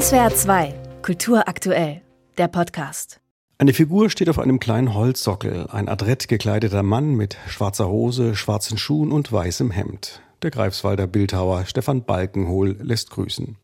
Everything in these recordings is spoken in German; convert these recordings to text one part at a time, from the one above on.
SWR 2, Kultur aktuell, der Podcast. Eine Figur steht auf einem kleinen Holzsockel, ein adrett gekleideter Mann mit schwarzer Hose, schwarzen Schuhen und weißem Hemd. Der Greifswalder Bildhauer Stefan Balkenhol lässt grüßen.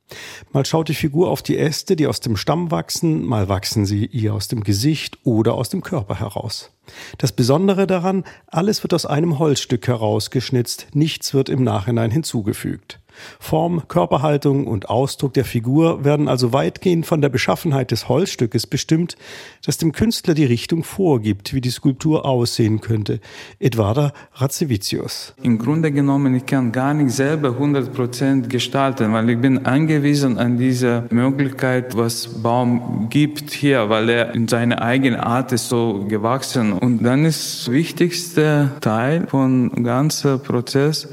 Mal schaut die Figur auf die Äste, die aus dem Stamm wachsen, mal wachsen sie ihr aus dem Gesicht oder aus dem Körper heraus. Das Besondere daran, alles wird aus einem Holzstück herausgeschnitzt, nichts wird im Nachhinein hinzugefügt. Form, Körperhaltung und Ausdruck der Figur werden also weitgehend von der Beschaffenheit des Holzstückes bestimmt, das dem Künstler die Richtung vorgibt, wie die Skulptur aussehen könnte. Edvarda Ratzevicius. Im Grunde genommen, ich kann gar nicht selber 100% gestalten, weil ich bin angewiesen an diese Möglichkeit, was Baum gibt hier, weil er in seiner eigenen Art ist so gewachsen. Und dann ist wichtigste Teil von ganzen Prozess,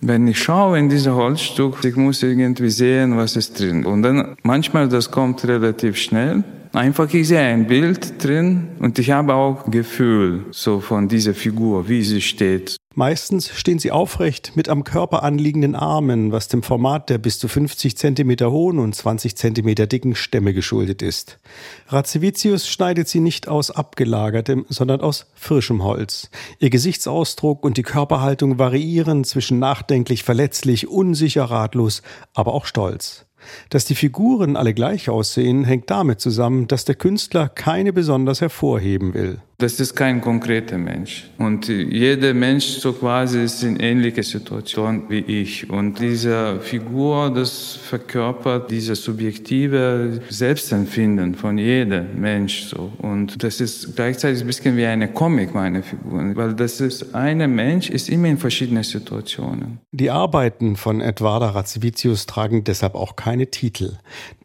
wenn ich schaue in dieses Holzstück, ich muss irgendwie sehen, was ist drin. Und dann manchmal das kommt relativ schnell. Einfach, ich sehe ein Bild drin und ich habe auch Gefühl so von dieser Figur, wie sie steht. Meistens stehen sie aufrecht mit am Körper anliegenden Armen, was dem Format der bis zu 50 Zentimeter hohen und 20 Zentimeter dicken Stämme geschuldet ist. Ratzevicius schneidet sie nicht aus abgelagertem, sondern aus frischem Holz. Ihr Gesichtsausdruck und die Körperhaltung variieren zwischen nachdenklich, verletzlich, unsicher, ratlos, aber auch stolz. Dass die Figuren alle gleich aussehen, hängt damit zusammen, dass der Künstler keine besonders hervorheben will. Das ist kein konkreter Mensch. Und jeder Mensch so quasi ist in ähnlicher Situation wie ich. Und diese Figur, das verkörpert dieses subjektive Selbstempfinden von jedem Mensch so. Und das ist gleichzeitig ein bisschen wie eine Comic, meine Figur. Weil das ist, eine Mensch ist immer in verschiedenen Situationen. Die Arbeiten von Edvarda Ratzvicius tragen deshalb auch keine Titel.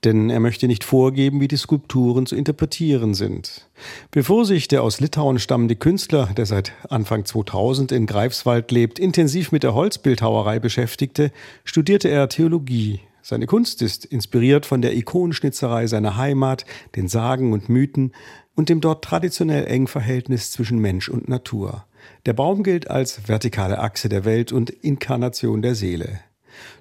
Denn er möchte nicht vorgeben, wie die Skulpturen zu interpretieren sind. Bevor sich der aus Litauen stammende Künstler, der seit Anfang 2000 in Greifswald lebt, intensiv mit der Holzbildhauerei beschäftigte, studierte er Theologie. Seine Kunst ist inspiriert von der Ikonenschnitzerei seiner Heimat, den Sagen und Mythen und dem dort traditionell engen Verhältnis zwischen Mensch und Natur. Der Baum gilt als vertikale Achse der Welt und Inkarnation der Seele.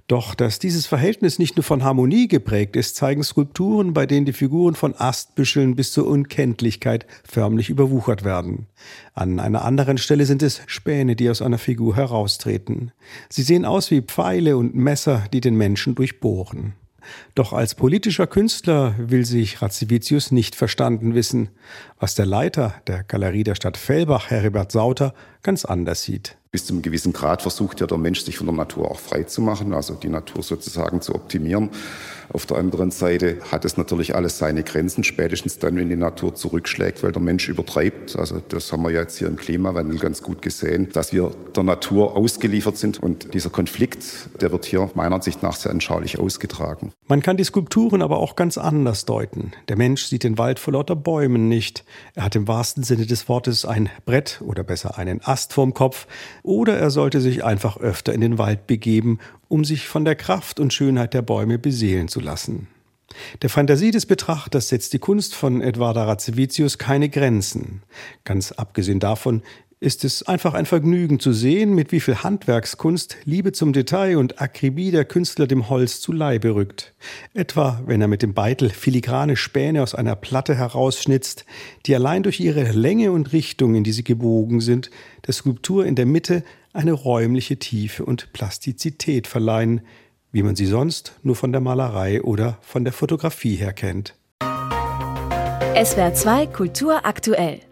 Doch dass dieses Verhältnis nicht nur von Harmonie geprägt ist, zeigen Skulpturen, bei denen die Figuren von Astbüscheln bis zur Unkenntlichkeit förmlich überwuchert werden. An einer anderen Stelle sind es Späne, die aus einer Figur heraustreten. Sie sehen aus wie Pfeile und Messer, die den Menschen durchbohren. Doch als politischer Künstler will sich Ratzivicius nicht verstanden wissen, was der Leiter der Galerie der Stadt Fellbach, Heribert Sauter, ganz anders sieht. Bis zu einem gewissen Grad versucht ja der Mensch, sich von der Natur auch frei zu machen, also die Natur sozusagen zu optimieren. Auf der anderen Seite hat es natürlich alles seine Grenzen, spätestens dann, wenn die Natur zurückschlägt, weil der Mensch übertreibt. Also das haben wir jetzt hier im Klimawandel ganz gut gesehen, dass wir der Natur ausgeliefert sind. Und dieser Konflikt, der wird hier meiner Ansicht nach sehr anschaulich ausgetragen. Man kann die Skulpturen aber auch ganz anders deuten. Der Mensch sieht den Wald vor lauter Bäumen nicht. Er hat im wahrsten Sinne des Wortes ein Brett oder besser einen Ast vorm Kopf, oder er sollte sich einfach öfter in den Wald begeben, um sich von der Kraft und Schönheit der Bäume beseelen zu lassen. Der Fantasie des Betrachters setzt die Kunst von Edvarda Ratzevicius keine Grenzen. Ganz abgesehen davon ist es einfach ein Vergnügen zu sehen, mit wie viel Handwerkskunst, Liebe zum Detail und Akribie der Künstler dem Holz zu Leibe rückt. Etwa, wenn er mit dem Beitel filigrane Späne aus einer Platte herausschnitzt, die allein durch ihre Länge und Richtung, in die sie gebogen sind, der Skulptur in der Mitte eine räumliche Tiefe und Plastizität verleihen, wie man sie sonst nur von der Malerei oder von der Fotografie her kennt. SWR 2 Kultur aktuell.